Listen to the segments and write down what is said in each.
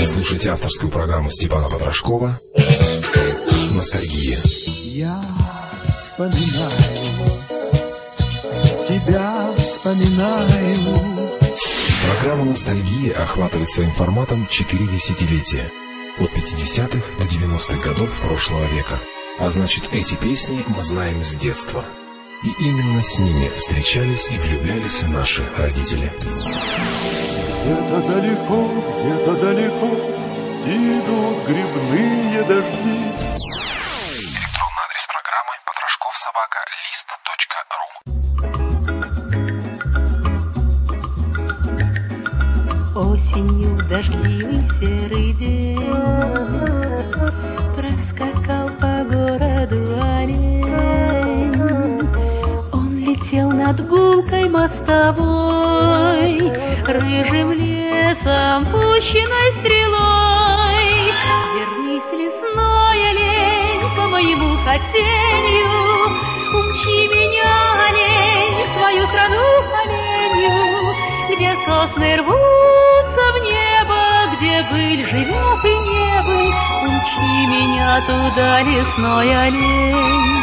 Вы слушаете авторскую программу Степана Потрошкова «Ностальгия». Я вспоминаю, тебя вспоминаю. Программа «Ностальгия» охватывает своим форматом четыре десятилетия. От 50-х до 90-х годов прошлого века. А значит, эти песни мы знаем с детства. И именно с ними встречались и влюблялись наши родители. Где-то далеко, где-то далеко идут грибные дожди. Электронный адрес программы потрошковсобака.листа.ру Осенью в дождливый серый день Проскакал по городу олень. Он летел над гулкой мостовой Рыжим лесом, пущенной стрелой. Вернись, лесной олень, по моему хотению. Умчи меня, олень, в свою страну оленью Где сосны рвутся в небо, где быль живет и не быль Умчи меня туда, лесной олень.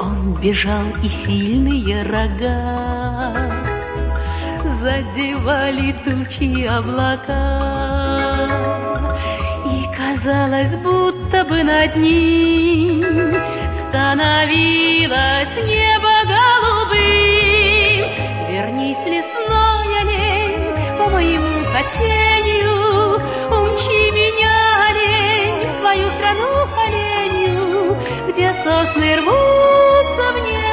Он бежал, и сильные рога задевали тучи облака. И казалось, будто бы над ним становилось небо голубым. Вернись, лесной олень, по моему хотению, умчи меня, олень, в свою страну оленью, где сосны рвутся в небо,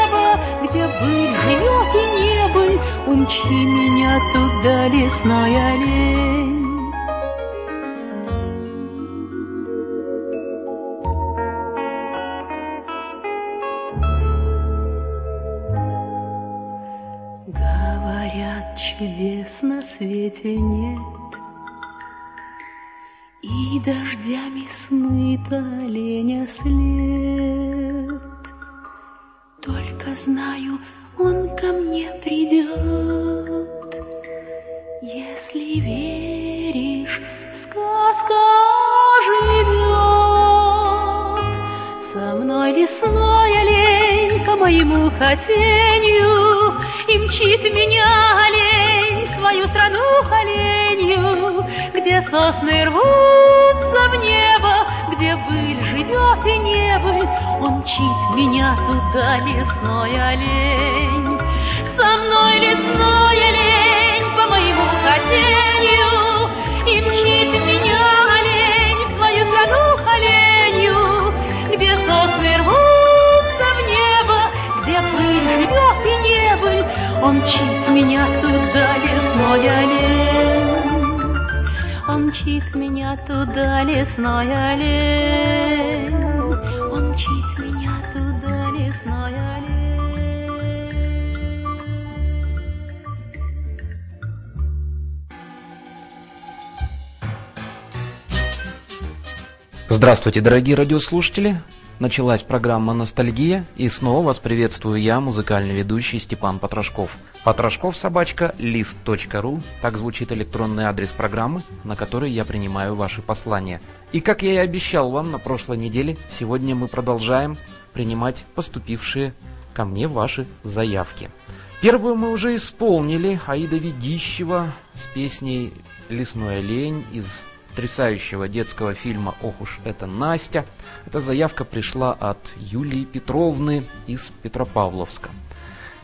умчи меня туда, лесной олень. Говорят, чудес на свете нет, И дождями смыт оленя след. Только знаю, ко мне придет. Если веришь, сказка живет. Со мной лесной олень по моему хотению И мчит меня олень в свою страну оленью Где сосны рвутся в небо, где быль живет и не быль Он мчит меня туда, лесной олень Со мной лесной олень по моему хотению. И мчит меня олень в свою страну оленью Где сосны рвутся в небо, где быль живет и не быль Он мчит меня туда, лесной олень. Он мчит меня туда, лесной олень. Здравствуйте, дорогие радиослушатели! Началась программа «Ностальгия» и снова вас приветствую я, музыкальный ведущий Степан Потрошков. Потрошков собачка лист.ру, так звучит электронный адрес программы, на который я принимаю ваши послания. И как я и обещал вам на прошлой неделе, сегодня мы продолжаем принимать поступившие ко мне ваши заявки. Первую мы уже исполнили Аида Ведищева с песней «Лесной олень» из потрясающего детского фильма «Ох уж это Настя». Эта заявка пришла от Юлии Петровны из Петропавловска.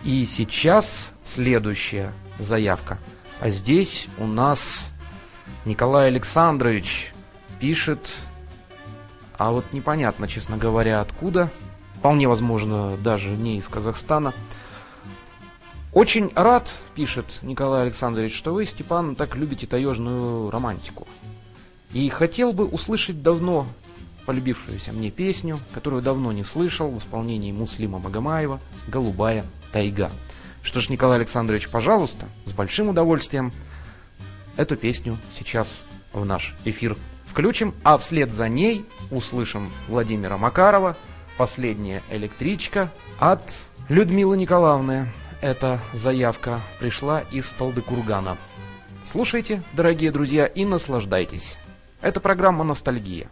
И сейчас следующая заявка. А здесь у нас Николай Александрович пишет, а вот непонятно, честно говоря, откуда. Вполне возможно, даже не из Казахстана. Очень рад, пишет Николай Александрович, что вы, Степан, так любите таежную романтику. И хотел бы услышать давно полюбившуюся мне песню, которую давно не слышал в исполнении Муслима Магомаева «Голубая тайга». Что ж, Николай Александрович, пожалуйста, с большим удовольствием эту песню сейчас в наш эфир включим, а вслед за ней услышим Владимира Макарова «Последняя электричка» от Людмилы Николаевны. Эта заявка пришла из Талдыкургана. Слушайте, дорогие друзья, и наслаждайтесь. Это программа «Ностальгия».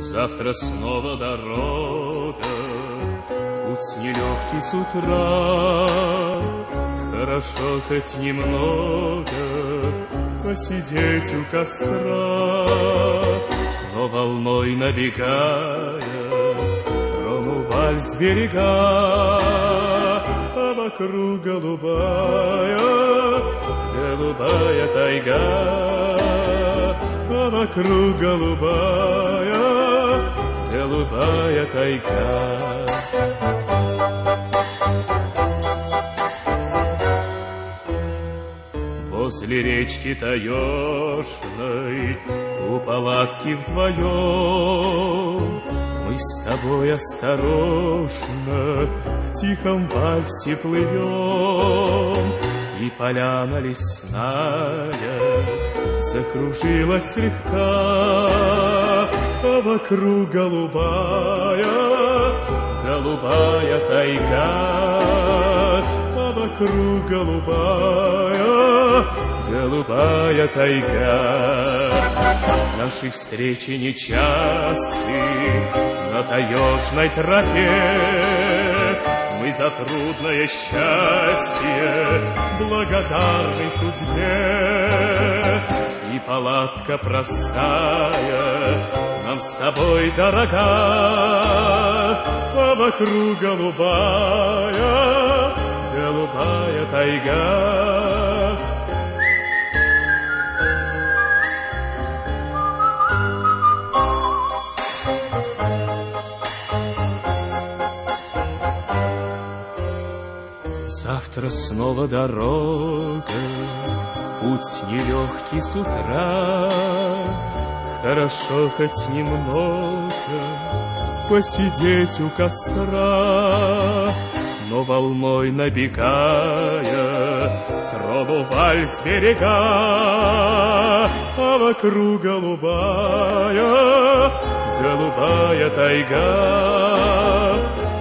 Завтра снова дорога, путь нелегкий с утра. Хорошо хоть немного посидеть у костра, но волной набегая, промываль берега, а вокруг голубая, голубая тайга, а вокруг голубая, голубая тайга. Возле речки таежной У палатки вдвоем Мы с тобой осторожно тихом вальсе плывем И поляна лесная Закружилась слегка А вокруг голубая Голубая тайга А вокруг голубая голубая тайга. Наши встречи нечасты на таежной тропе. Мы за трудное счастье благодарны судьбе. И палатка простая нам с тобой дорога, а вокруг голубая, голубая тайга. Завтра снова дорога, путь нелегкий с утра. Хорошо хоть немного посидеть у костра, но волной набегая, трону вальс берега, а вокруг голубая, голубая тайга,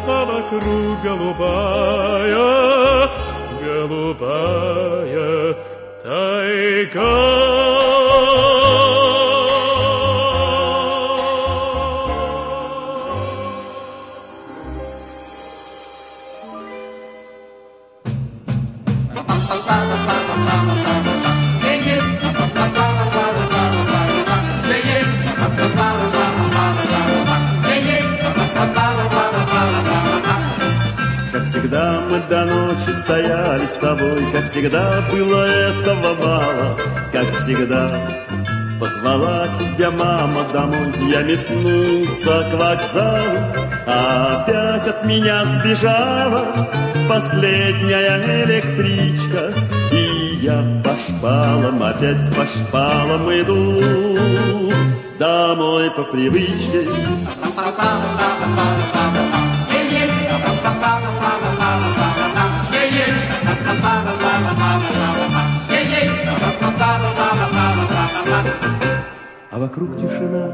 а вокруг голубая, голубая тайга. Всегда было этого мало, Как всегда позвала тебя мама домой, Я метнулся к вокзалу, а опять от меня сбежала Последняя электричка, и я по шпалам, опять по шпалам иду Домой по привычке А вокруг тишина,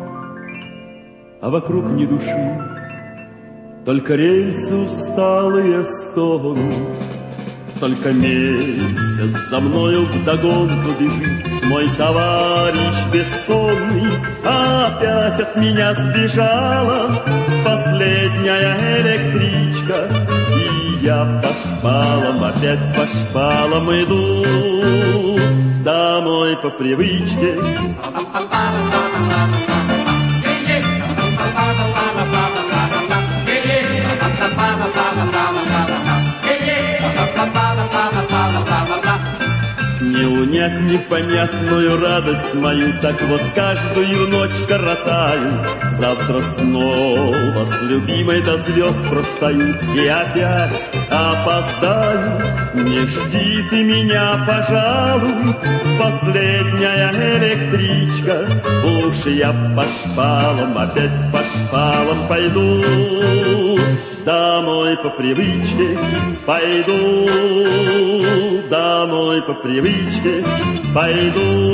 а вокруг ни души, Только рельсы усталые стонут, Только месяц за мною вдогонку бежит. Мой товарищ бессонный, опять от меня сбежала. Последняя электричка, я по шпалам, опять по шпалам иду. Домой по привычке Не унять непонятную радость мою, Так вот каждую ночь коротаю. Завтра снова с любимой до звезд простою И опять опоздаю. Не жди ты меня, пожалуй, Последняя электричка. Уж я по шпалам, опять по шпалам пойду. Домой по привычке пойду, домой по привычке пойду.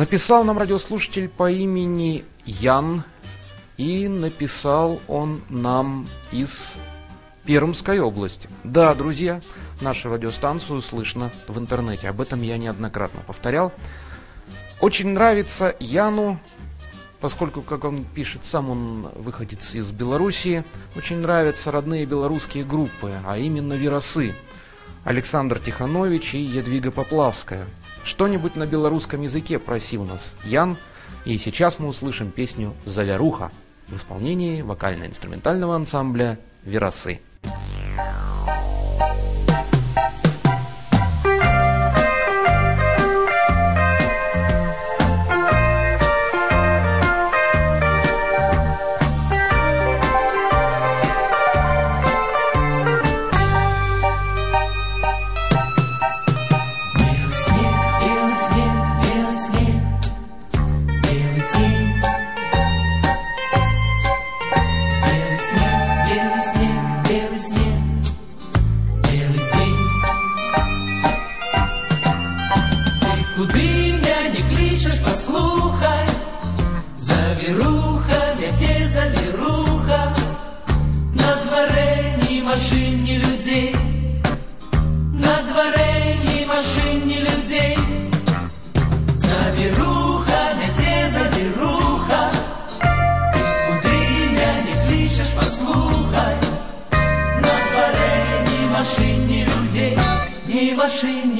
Написал нам радиослушатель по имени Ян, и написал он нам из Пермской области. Да, друзья, нашу радиостанцию слышно в интернете, об этом я неоднократно повторял. Очень нравится Яну, поскольку, как он пишет, сам он выходец из Белоруссии, очень нравятся родные белорусские группы, а именно «Виросы». Александр Тиханович и Едвига Поплавская. Что-нибудь на белорусском языке просил нас Ян, и сейчас мы услышим песню «Завяруха» в исполнении вокально-инструментального ансамбля «Веросы». 谁？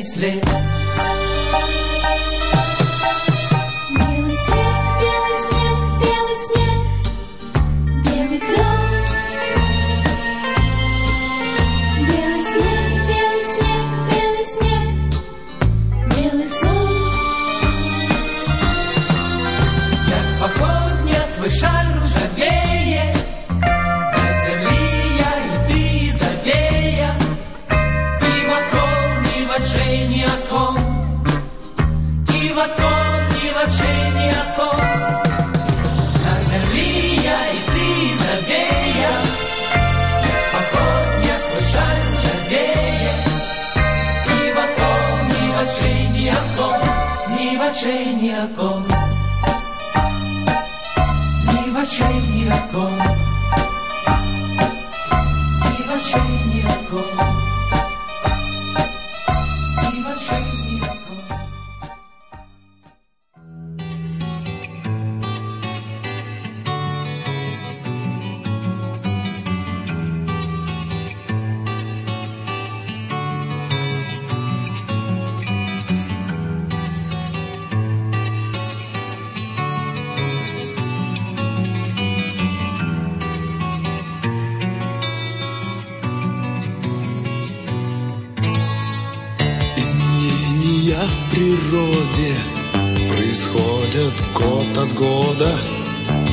Isle.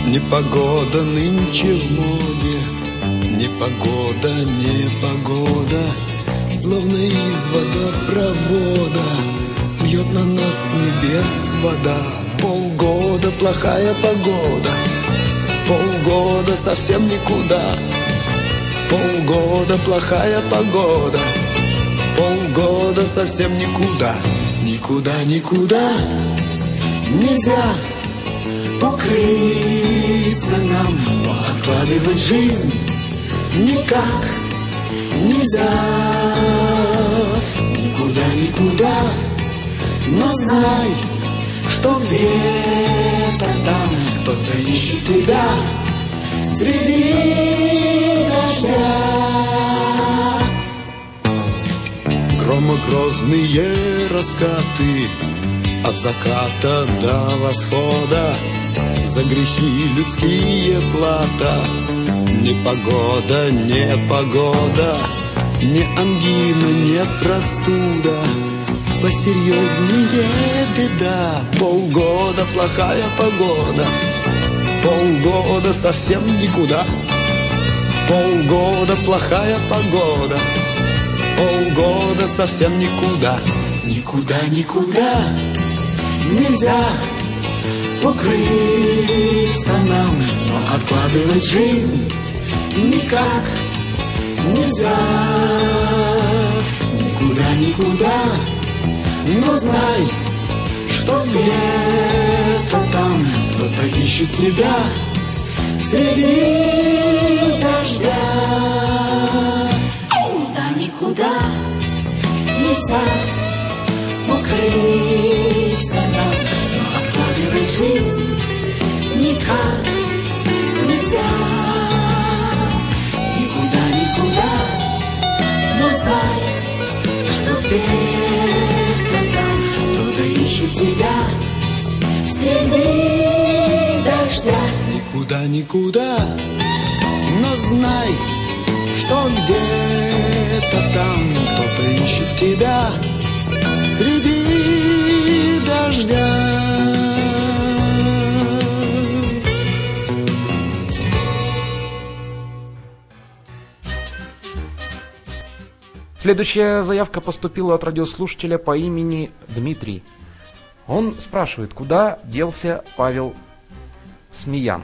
Непогода нынче в моде, Непогода, непогода, Словно из водопровода Льет на нас с небес вода. Полгода плохая погода, Полгода совсем никуда, Полгода плохая погода, Полгода совсем никуда, Никуда, никуда нельзя укрыться нам, но откладывать жизнь никак нельзя. Никуда, никуда, но знай, что где-то там кто-то ищет тебя среди дождя. Гром Мимо грозные раскаты От заката до восхода За грехи людские плата. Непогода, непогода Не ангина, не простуда. Посерьезнее беда. Полгода плохая погода. Полгода совсем никуда. Полгода плохая погода. Полгода совсем никуда. Никуда, никуда Нельзя укрыться нам Но откладывать жизнь никак нельзя Никуда, никуда Но знай, что где-то там Кто-то ищет тебя среди дождя. Куда никуда нельзя укрыться жизнь никак нельзя. Никуда, никуда, но знай, что где-то там кто-то ищет тебя среди дождя. Никуда, никуда, но знай, что где-то там кто-то ищет тебя среди Следующая заявка поступила от радиослушателя по имени Дмитрий. Он спрашивает, куда делся Павел Смеян.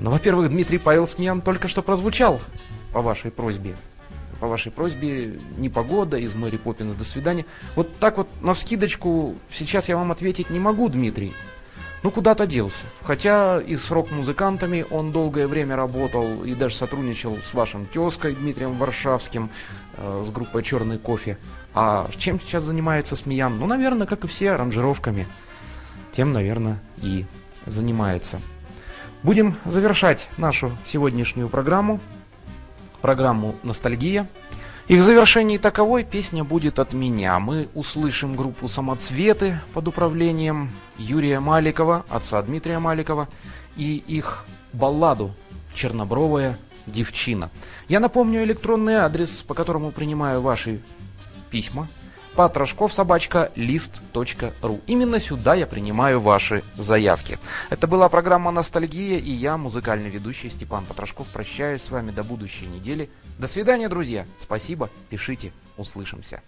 Ну, во-первых, Дмитрий Павел Смеян только что прозвучал по вашей просьбе. По вашей просьбе непогода из Мэри Поппинс до свидания. Вот так вот на вскидочку сейчас я вам ответить не могу, Дмитрий. Ну, куда-то делся. Хотя и с рок-музыкантами он долгое время работал и даже сотрудничал с вашим тезкой Дмитрием Варшавским, э, с группой «Черный кофе». А чем сейчас занимается Смеян? Ну, наверное, как и все, аранжировками. Тем, наверное, и занимается. Будем завершать нашу сегодняшнюю программу, программу «Ностальгия». И в завершении таковой песня будет от меня. Мы услышим группу «Самоцветы» под управлением Юрия Маликова, отца Дмитрия Маликова, и их балладу «Чернобровая девчина». Я напомню электронный адрес, по которому принимаю ваши письма – Патрашков собачка лист.ру. Именно сюда я принимаю ваши заявки. Это была программа «Ностальгия» и я, музыкальный ведущий Степан Патрашков, прощаюсь с вами до будущей недели. До свидания, друзья. Спасибо. Пишите. Услышимся.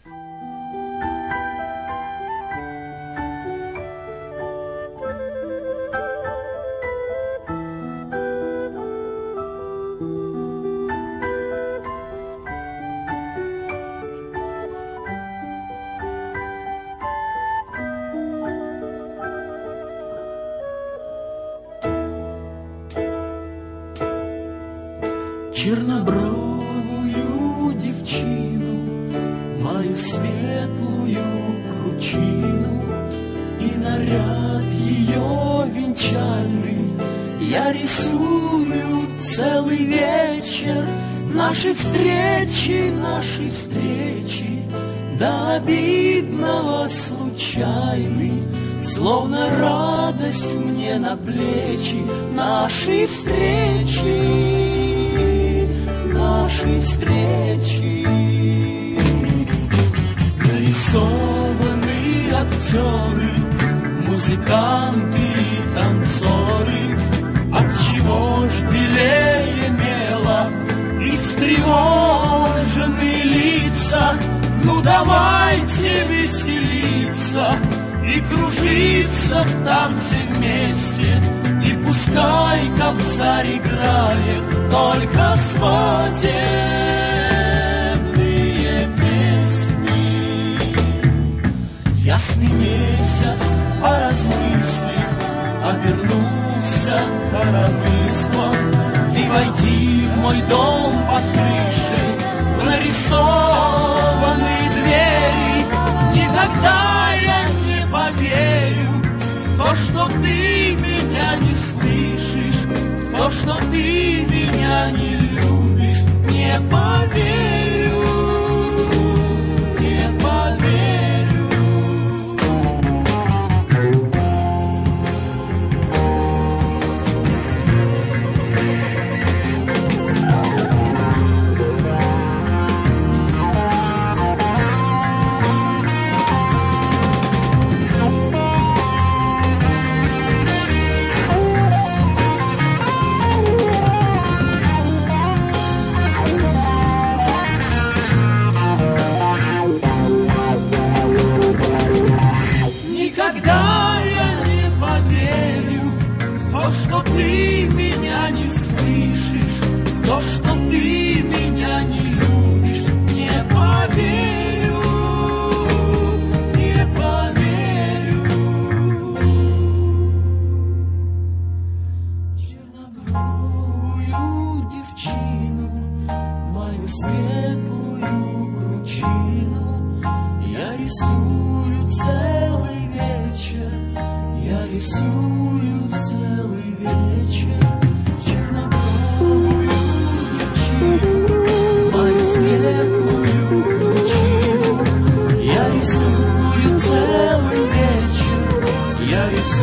Светлую кручину и наряд ее венчальный я рисую целый вечер нашей встречи, нашей встречи до обидного случайный, словно радость мне на плечи нашей встречи нашей встречи. Нарисованы актеры, музыканты и танцоры, от чего ж белее мела и встревожены лица. Ну давайте веселиться и кружиться в танце вместе, и пускай кобзарь играет только свадебные Ясный месяц, поразмыслив, обернулся коромыслом, и войди в мой дом под крышей, в нарисованные двери, никогда я не поверю. В то, что ты меня не слышишь, в то, что ты меня не любишь, не поверю, не слышишь.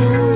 Я